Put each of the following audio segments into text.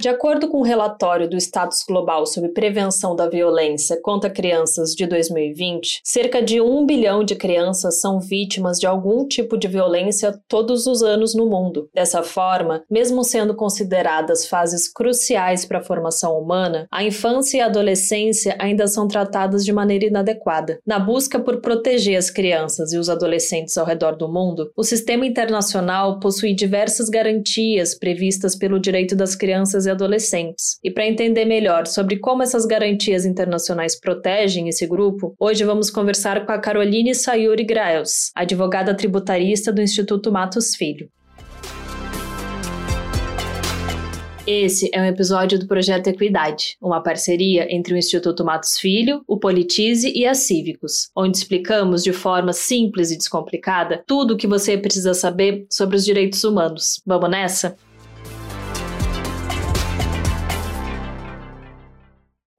De acordo com o um relatório do Status Global sobre Prevenção da Violência contra Crianças de 2020, cerca de um bilhão de crianças são vítimas de algum tipo de violência todos os anos no mundo. Dessa forma, mesmo sendo consideradas fases cruciais para a formação humana, a infância e a adolescência ainda são tratadas de maneira inadequada. Na busca por proteger as crianças e os adolescentes ao redor do mundo, o sistema internacional possui diversas garantias previstas pelo direito das crianças e adolescentes. E para entender melhor sobre como essas garantias internacionais protegem esse grupo, hoje vamos conversar com a Caroline Sayuri Graels, advogada tributarista do Instituto Matos Filho. Esse é um episódio do Projeto Equidade, uma parceria entre o Instituto Matos Filho, o Politize e a Cívicos, onde explicamos de forma simples e descomplicada tudo o que você precisa saber sobre os direitos humanos. Vamos nessa?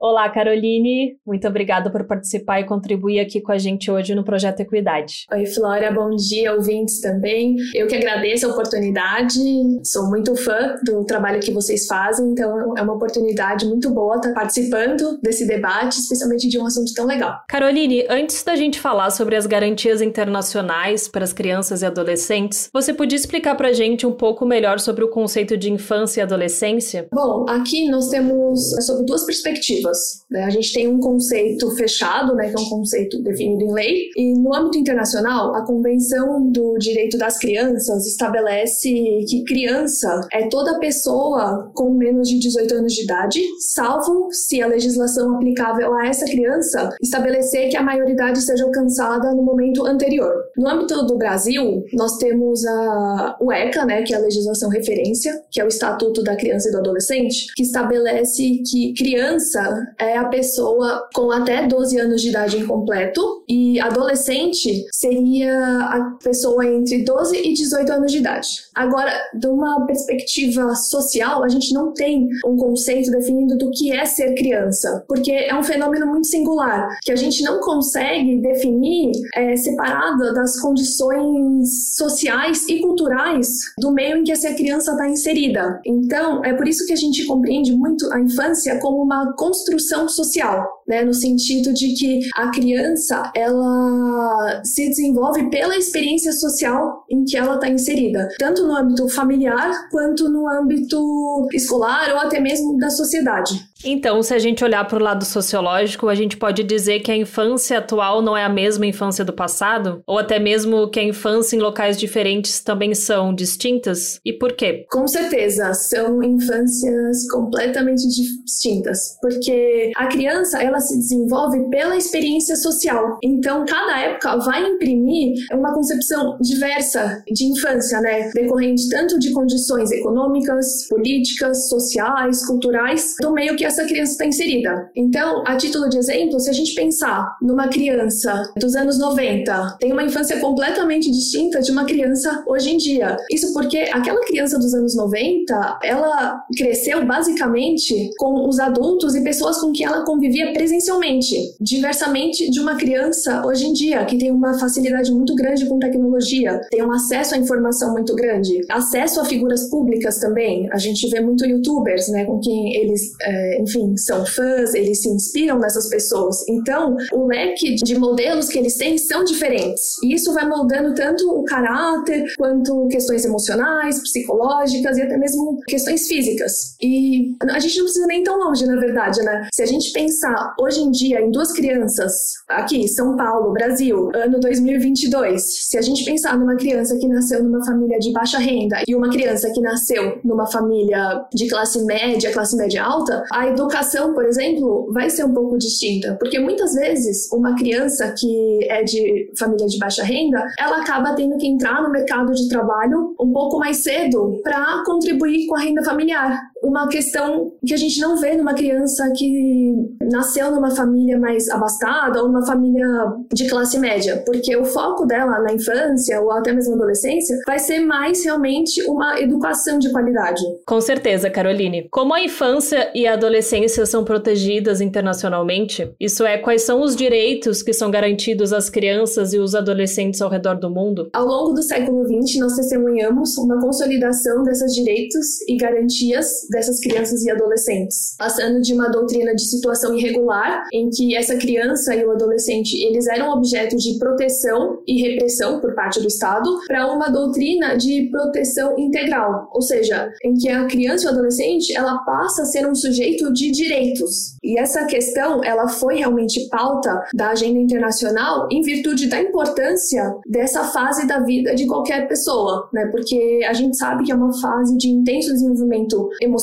Olá, Caroline. Muito obrigada por participar e contribuir aqui com a gente hoje no Projeto Equidade. Oi, Flora. Bom dia, ouvintes também. Eu que agradeço a oportunidade. Sou muito fã do trabalho que vocês fazem, então é uma oportunidade muito boa estar participando desse debate, especialmente de um assunto tão legal. Caroline, antes da gente falar sobre as garantias internacionais para as crianças e adolescentes, você podia explicar para a gente um pouco melhor sobre o conceito de infância e adolescência? Bom, aqui nós temos sobre duas perspectivas. Né? A gente tem um conceito fechado, né, que é um conceito definido em lei, e no âmbito internacional, a Convenção do Direito das Crianças estabelece que criança é toda pessoa com menos de 18 anos de idade, salvo se a legislação aplicável a essa criança estabelecer que a maioridade seja alcançada no momento anterior. No âmbito do Brasil, nós temos a, o ECA, né, que é a legislação referência, que é o Estatuto da Criança e do Adolescente, que estabelece que criança é a pessoa com até 12 anos de idade incompleto e adolescente seria a pessoa entre 12 e 18 anos de idade. Agora, de uma perspectiva social, a gente não tem um conceito definido do que é ser criança, porque é um fenômeno muito singular que a gente não consegue definir é, separado das condições sociais e culturais do meio em que essa criança está inserida. Então, é por isso que a gente compreende muito a infância como uma construção construção social, né, no sentido de que a criança ela se desenvolve pela experiência social em que ela está inserida, tanto no âmbito familiar quanto no âmbito escolar ou até mesmo da sociedade. Então, se a gente olhar para o lado sociológico, a gente pode dizer que a infância atual não é a mesma infância do passado? Ou até mesmo que a infância em locais diferentes também são distintas? E por quê? Com certeza, são infâncias completamente distintas, porque a criança ela se desenvolve pela experiência social. Então, cada época vai imprimir uma concepção diversa de infância, né, decorrente tanto de condições econômicas, políticas, sociais, culturais, do meio que essa criança está inserida. Então, a título de exemplo, se a gente pensar numa criança dos anos 90, tem uma infância completamente distinta de uma criança hoje em dia. Isso porque aquela criança dos anos 90, ela cresceu basicamente com os adultos e pessoas com quem ela convivia presencialmente, diversamente de uma criança hoje em dia, que tem uma facilidade muito grande com tecnologia, tem um acesso à informação muito grande, acesso a figuras públicas também. A gente vê muito youtubers, né, com quem eles é, enfim, são fãs, eles se inspiram nessas pessoas. Então, o leque de modelos que eles têm são diferentes. E isso vai moldando tanto o caráter, quanto questões emocionais, psicológicas e até mesmo questões físicas. E a gente não precisa nem tão longe, na verdade, né? Se a gente pensar hoje em dia em duas crianças, aqui, São Paulo, Brasil, ano 2022, se a gente pensar numa criança que nasceu numa família de baixa renda e uma criança que nasceu numa família de classe média, classe média alta, educação, por exemplo, vai ser um pouco distinta, porque muitas vezes uma criança que é de família de baixa renda, ela acaba tendo que entrar no mercado de trabalho um pouco mais cedo para contribuir com a renda familiar. Uma questão que a gente não vê numa criança que nasceu numa família mais abastada ou numa família de classe média, porque o foco dela na infância ou até mesmo na adolescência vai ser mais realmente uma educação de qualidade. Com certeza, Caroline. Como a infância e a adolescência são protegidas internacionalmente, isso é, quais são os direitos que são garantidos às crianças e os adolescentes ao redor do mundo? Ao longo do século XX, nós testemunhamos uma consolidação desses direitos e garantias dessas crianças e adolescentes, passando de uma doutrina de situação irregular, em que essa criança e o adolescente eles eram objeto de proteção e repressão por parte do Estado, para uma doutrina de proteção integral, ou seja, em que a criança e o adolescente ela passa a ser um sujeito de direitos. E essa questão ela foi realmente pauta da agenda internacional em virtude da importância dessa fase da vida de qualquer pessoa, né? Porque a gente sabe que é uma fase de intenso desenvolvimento emocional,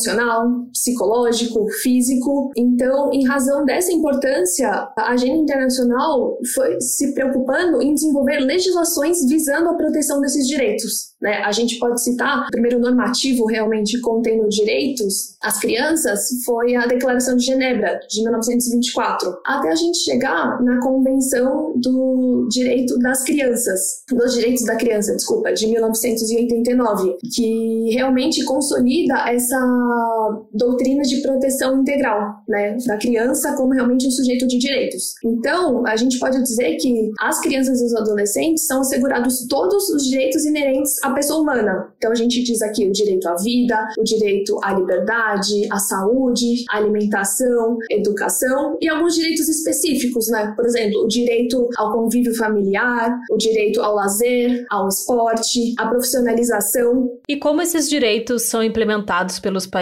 psicológico, físico. Então, em razão dessa importância, a agenda internacional foi se preocupando em desenvolver legislações visando a proteção desses direitos. Né? A gente pode citar, o primeiro normativo realmente contendo direitos às crianças foi a Declaração de Genebra, de 1924, até a gente chegar na Convenção do Direito das Crianças, dos Direitos da Criança, desculpa, de 1989, que realmente consolida essa doutrina de proteção integral né, da criança como realmente um sujeito de direitos. Então, a gente pode dizer que as crianças e os adolescentes são assegurados todos os direitos inerentes à pessoa humana. Então, a gente diz aqui o direito à vida, o direito à liberdade, à saúde, à alimentação, educação e alguns direitos específicos, né? Por exemplo, o direito ao convívio familiar, o direito ao lazer, ao esporte, à profissionalização. E como esses direitos são implementados pelos países?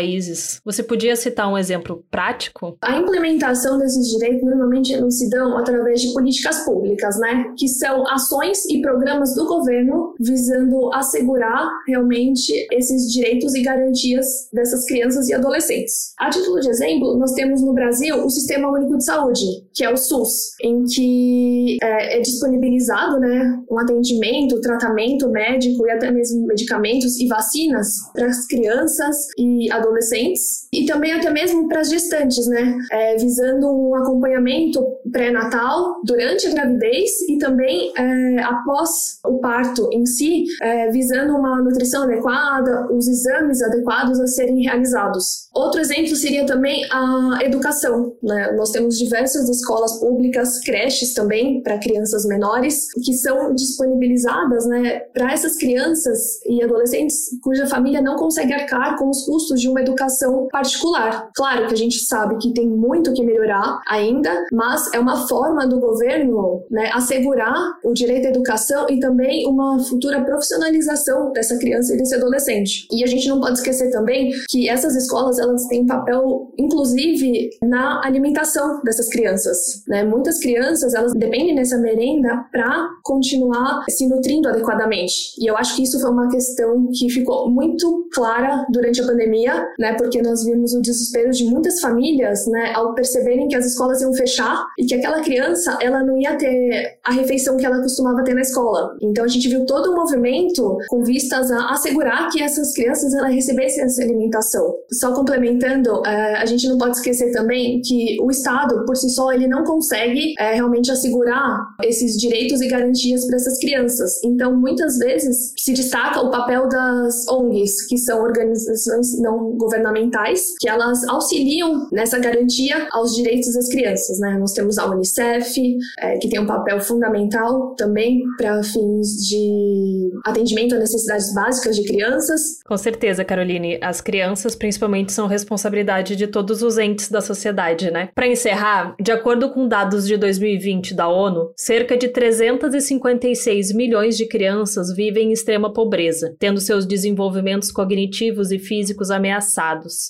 Você podia citar um exemplo prático? A implementação desses direitos normalmente se dão através de políticas públicas, né? Que são ações e programas do governo visando assegurar realmente esses direitos e garantias dessas crianças e adolescentes. A título de exemplo, nós temos no Brasil o Sistema Único de Saúde, que é o SUS, em que é, é disponibilizado, né, um atendimento, tratamento médico e até mesmo medicamentos e vacinas para as crianças e adolescentes e também até mesmo para as gestantes, né, é, visando um acompanhamento pré-natal, durante a gravidez e também é, após o parto em si, é, visando uma nutrição adequada, os exames adequados a serem realizados. Outro exemplo seria também a educação. Né? Nós temos diversas escolas públicas, creches também para crianças menores, que são disponibilizadas né, para essas crianças e adolescentes cuja família não consegue arcar com os custos de uma educação particular. Claro que a gente sabe que tem muito que melhorar ainda, mas é uma forma do governo né, assegurar o direito à educação e também uma futura profissionalização dessa criança e desse adolescente. E a gente não pode esquecer também que essas escolas elas têm papel, inclusive, na alimentação dessas crianças. Né? Muitas crianças elas dependem dessa merenda para continuar se nutrindo adequadamente. E eu acho que isso foi uma questão que ficou muito clara durante a pandemia, né? Porque nós vimos o desespero de muitas famílias, né? Ao perceberem que as escolas iam fechar e que aquela criança ela não ia ter a refeição que ela costumava ter na escola. Então a gente viu todo um movimento com vistas a assegurar que essas crianças ela recebessem essa alimentação. Só complementando, eh, a gente não pode esquecer também que o Estado por si só ele não consegue é, realmente assegurar esses direitos e garantias para essas crianças. Então, muitas vezes se destaca o papel das ONGs, que são organizações não governamentais, que elas auxiliam nessa garantia aos direitos das crianças. Né? Nós temos a Unicef, é, que tem um papel fundamental também para fins de atendimento a necessidades básicas de crianças. Com certeza, Caroline. As crianças, principalmente, são responsabilidade de todos os entes da sociedade, né? Para encerrar, de acordo com dados de 2020 da ONU, cerca de 356 milhões de crianças vivem em extrema pobreza, tendo seus desenvolvimentos cognitivos e físicos ameaçados.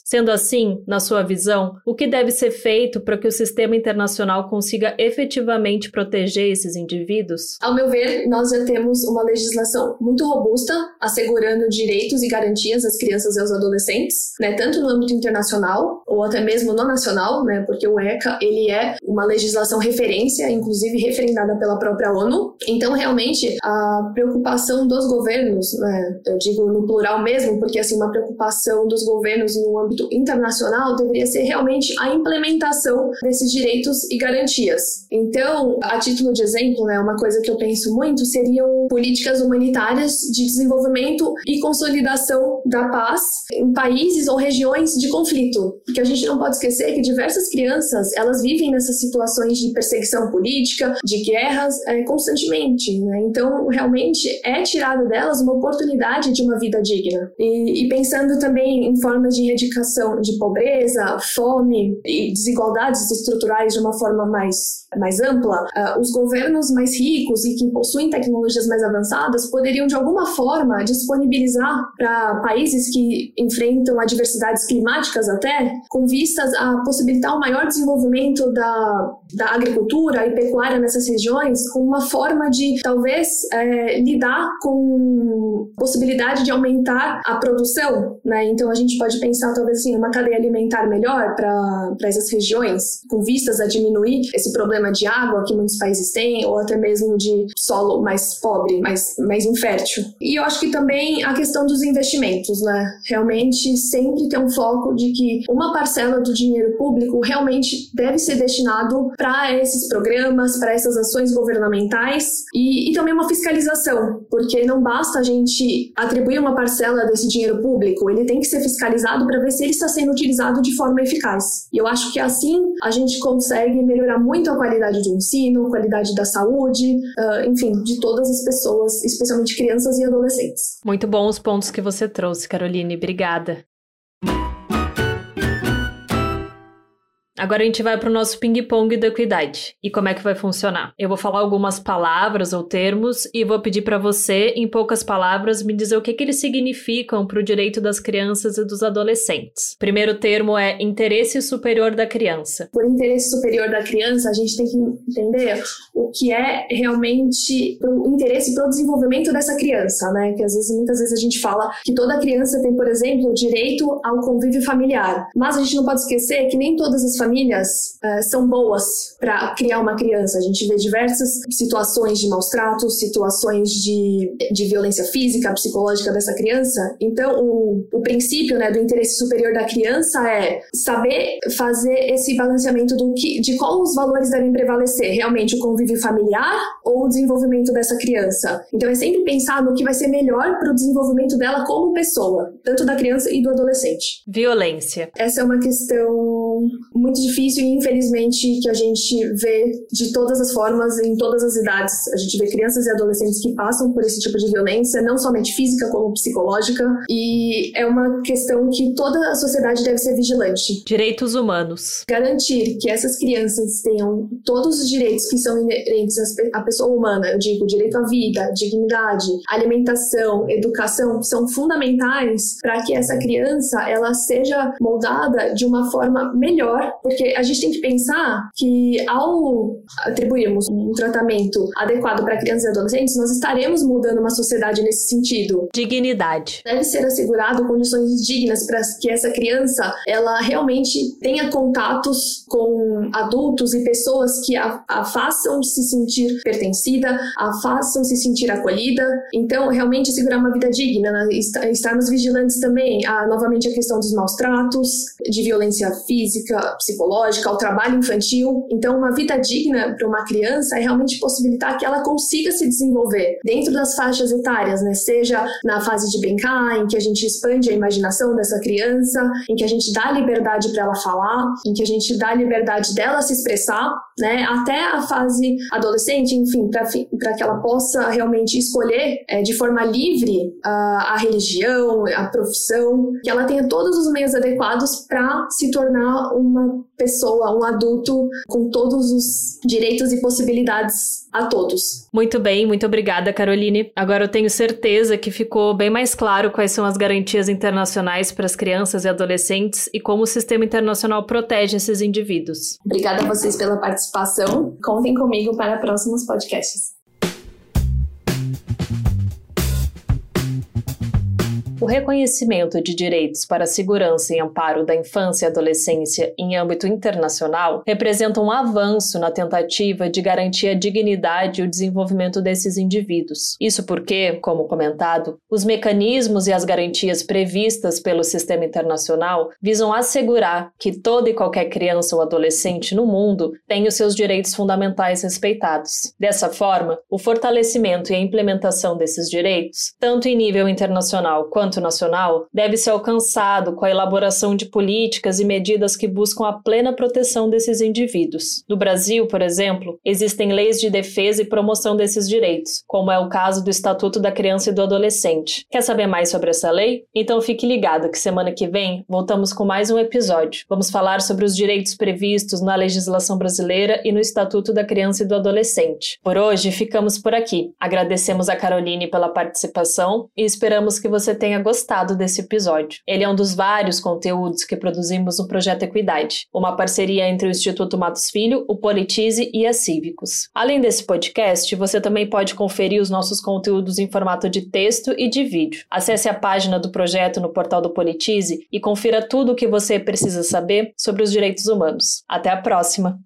Sendo assim, na sua visão, o que deve ser feito para que o sistema internacional consiga efetivamente proteger esses indivíduos? Ao meu ver, nós já temos uma legislação muito robusta, assegurando direitos e garantias às crianças e aos adolescentes, né, tanto no âmbito internacional ou até mesmo no nacional, né, porque o ECA ele é uma legislação referência, inclusive referendada pela própria ONU. Então, realmente, a preocupação dos governos, né, eu digo no plural mesmo, porque assim uma preocupação dos governos no âmbito internacional deveria ser realmente a implementação desses direitos e garantias. Então, a título de exemplo, né, uma coisa que eu penso muito seriam políticas humanitárias de desenvolvimento e consolidação da paz em países ou regiões de conflito, porque a gente não pode esquecer que diversas crianças elas vivem nessas situações de perseguição política, de guerras é, constantemente, né? Então realmente é tirado delas uma oportunidade de uma vida digna e, e pensando também em formas de erradicação de pobreza, fome e desigualdades estruturais de uma forma mais mais ampla, uh, os governos mais ricos e que possuem tecnologias mais avançadas poderiam de alguma forma disponibilizar para países que enfrentam adversidades climáticas até, com vistas a possibilitar um maior desenvolvimento da, da agricultura e pecuária nessas regiões, com uma forma de talvez é, lidar com possibilidade de aumentar a produção, né? Então a gente pode pensar talvez assim uma cadeia alimentar melhor para essas regiões, com vistas a diminuir esse problema de água que muitos países têm, ou até mesmo de solo mais pobre, mais, mais infértil. E eu acho que também a questão dos investimentos, né? Realmente sempre tem um foco de que uma parcela do dinheiro público realmente deve ser destinado para esses programas, para essas ações governamentais e, e também uma fiscalização, porque não basta a gente atribuir uma parcela desse dinheiro público, ele tem que ser fiscalizado para ver se ele está sendo utilizado de forma eficaz. E eu acho que assim a gente consegue melhorar muito a qualidade do ensino, qualidade da saúde, uh, enfim, de todas as pessoas, especialmente crianças e adolescentes. Muito bom os pontos que você trouxe, Caroline. Obrigada. Agora a gente vai para o nosso ping-pong da equidade. E como é que vai funcionar? Eu vou falar algumas palavras ou termos e vou pedir para você, em poucas palavras, me dizer o que, que eles significam para o direito das crianças e dos adolescentes. Primeiro termo é interesse superior da criança. Por interesse superior da criança, a gente tem que entender o que é realmente o interesse para o desenvolvimento dessa criança, né? Que às vezes, muitas vezes a gente fala que toda criança tem, por exemplo, o direito ao convívio familiar. Mas a gente não pode esquecer que nem todas as famílias uh, são boas para criar uma criança. A gente vê diversas situações de maus tratos, situações de, de violência física, psicológica dessa criança. Então, o, o princípio né, do interesse superior da criança é saber fazer esse balanceamento do que, de qual os valores devem prevalecer. Realmente, o convívio familiar ou o desenvolvimento dessa criança. Então, é sempre pensar no que vai ser melhor para o desenvolvimento dela como pessoa, tanto da criança e do adolescente. Violência. Essa é uma questão muito muito difícil e infelizmente que a gente vê de todas as formas, em todas as idades. A gente vê crianças e adolescentes que passam por esse tipo de violência, não somente física como psicológica, e é uma questão que toda a sociedade deve ser vigilante. Direitos humanos. Garantir que essas crianças tenham todos os direitos que são inerentes à pessoa humana, eu digo direito à vida, dignidade, alimentação, educação, são fundamentais para que essa criança ela seja moldada de uma forma melhor porque a gente tem que pensar que ao atribuirmos um tratamento adequado para crianças e adolescentes, nós estaremos mudando uma sociedade nesse sentido. Dignidade. Deve ser assegurado condições dignas para que essa criança ela realmente tenha contatos com adultos e pessoas que a, a façam se sentir pertencida, a façam se sentir acolhida. Então, realmente assegurar uma vida digna, né? estarmos vigilantes também a novamente a questão dos maus tratos, de violência física, psicológica psicológica, ao trabalho infantil. Então, uma vida digna para uma criança é realmente possibilitar que ela consiga se desenvolver dentro das faixas etárias, né? Seja na fase de brincar, em que a gente expande a imaginação dessa criança, em que a gente dá liberdade para ela falar, em que a gente dá liberdade dela se expressar, né? Até a fase adolescente, enfim, para que ela possa realmente escolher é, de forma livre a, a religião, a profissão, que ela tenha todos os meios adequados para se tornar uma pessoa, um adulto com todos os direitos e possibilidades a todos. Muito bem, muito obrigada, Caroline. Agora eu tenho certeza que ficou bem mais claro quais são as garantias internacionais para as crianças e adolescentes e como o sistema internacional protege esses indivíduos. Obrigada a vocês pela participação. Contem comigo para próximos podcasts. O reconhecimento de direitos para segurança e amparo da infância e adolescência em âmbito internacional representa um avanço na tentativa de garantir a dignidade e o desenvolvimento desses indivíduos. Isso porque, como comentado, os mecanismos e as garantias previstas pelo sistema internacional visam assegurar que toda e qualquer criança ou adolescente no mundo tenha os seus direitos fundamentais respeitados. Dessa forma, o fortalecimento e a implementação desses direitos, tanto em nível internacional quanto quanto nacional, deve ser alcançado com a elaboração de políticas e medidas que buscam a plena proteção desses indivíduos. No Brasil, por exemplo, existem leis de defesa e promoção desses direitos, como é o caso do Estatuto da Criança e do Adolescente. Quer saber mais sobre essa lei? Então fique ligado que semana que vem voltamos com mais um episódio. Vamos falar sobre os direitos previstos na legislação brasileira e no Estatuto da Criança e do Adolescente. Por hoje, ficamos por aqui. Agradecemos a Caroline pela participação e esperamos que você tenha tenha gostado desse episódio. Ele é um dos vários conteúdos que produzimos no Projeto Equidade, uma parceria entre o Instituto Matos Filho, o Politize e a Cívicos. Além desse podcast, você também pode conferir os nossos conteúdos em formato de texto e de vídeo. Acesse a página do projeto no portal do Politize e confira tudo o que você precisa saber sobre os direitos humanos. Até a próxima!